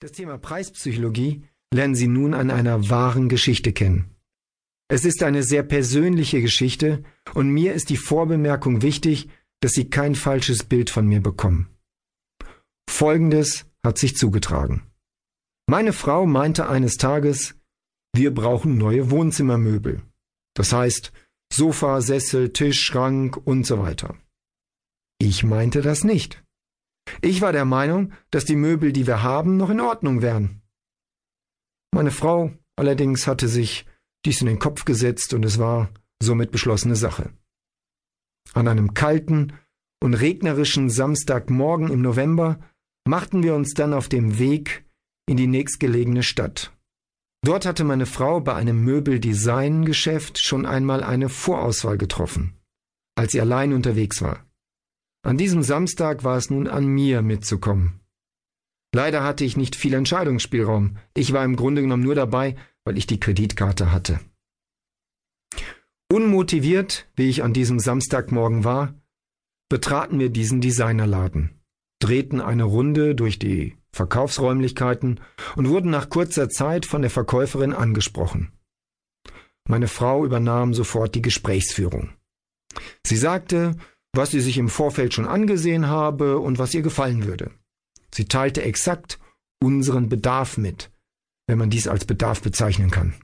Das Thema Preispsychologie lernen Sie nun an einer wahren Geschichte kennen. Es ist eine sehr persönliche Geschichte und mir ist die Vorbemerkung wichtig, dass Sie kein falsches Bild von mir bekommen. Folgendes hat sich zugetragen. Meine Frau meinte eines Tages, wir brauchen neue Wohnzimmermöbel. Das heißt Sofa, Sessel, Tisch, Schrank und so weiter. Ich meinte das nicht. Ich war der Meinung, dass die Möbel, die wir haben, noch in Ordnung wären. Meine Frau allerdings hatte sich dies in den Kopf gesetzt und es war somit beschlossene Sache. An einem kalten und regnerischen Samstagmorgen im November machten wir uns dann auf dem Weg in die nächstgelegene Stadt. Dort hatte meine Frau bei einem Möbeldesign-Geschäft schon einmal eine Vorauswahl getroffen, als sie allein unterwegs war. An diesem Samstag war es nun an mir mitzukommen. Leider hatte ich nicht viel Entscheidungsspielraum. Ich war im Grunde genommen nur dabei, weil ich die Kreditkarte hatte. Unmotiviert, wie ich an diesem Samstagmorgen war, betraten wir diesen Designerladen, drehten eine Runde durch die Verkaufsräumlichkeiten und wurden nach kurzer Zeit von der Verkäuferin angesprochen. Meine Frau übernahm sofort die Gesprächsführung. Sie sagte, was sie sich im Vorfeld schon angesehen habe und was ihr gefallen würde. Sie teilte exakt unseren Bedarf mit, wenn man dies als Bedarf bezeichnen kann.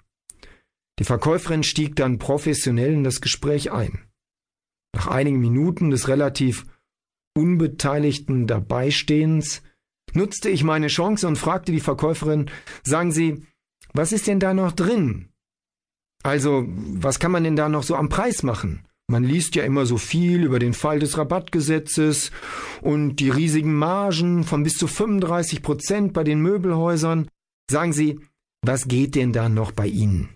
Die Verkäuferin stieg dann professionell in das Gespräch ein. Nach einigen Minuten des relativ unbeteiligten Dabeistehens nutzte ich meine Chance und fragte die Verkäuferin, sagen Sie, was ist denn da noch drin? Also, was kann man denn da noch so am Preis machen? Man liest ja immer so viel über den Fall des Rabattgesetzes und die riesigen Margen von bis zu 35 Prozent bei den Möbelhäusern. Sagen Sie, was geht denn da noch bei Ihnen?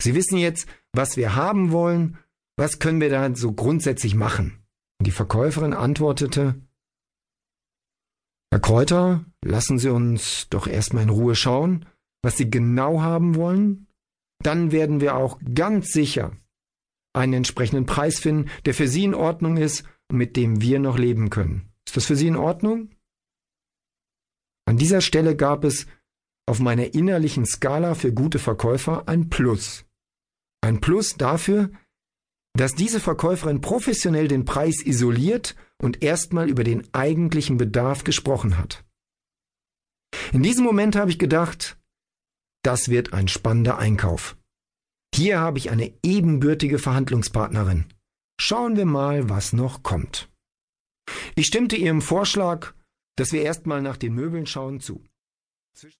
Sie wissen jetzt, was wir haben wollen. Was können wir da so grundsätzlich machen? Die Verkäuferin antwortete, Herr Kräuter, lassen Sie uns doch erstmal in Ruhe schauen, was Sie genau haben wollen. Dann werden wir auch ganz sicher einen entsprechenden Preis finden, der für Sie in Ordnung ist und mit dem wir noch leben können. Ist das für Sie in Ordnung? An dieser Stelle gab es auf meiner innerlichen Skala für gute Verkäufer ein Plus. Ein Plus dafür, dass diese Verkäuferin professionell den Preis isoliert und erstmal über den eigentlichen Bedarf gesprochen hat. In diesem Moment habe ich gedacht, das wird ein spannender Einkauf. Hier habe ich eine ebenbürtige Verhandlungspartnerin. Schauen wir mal, was noch kommt. Ich stimmte ihrem Vorschlag, dass wir erstmal nach den Möbeln schauen, zu.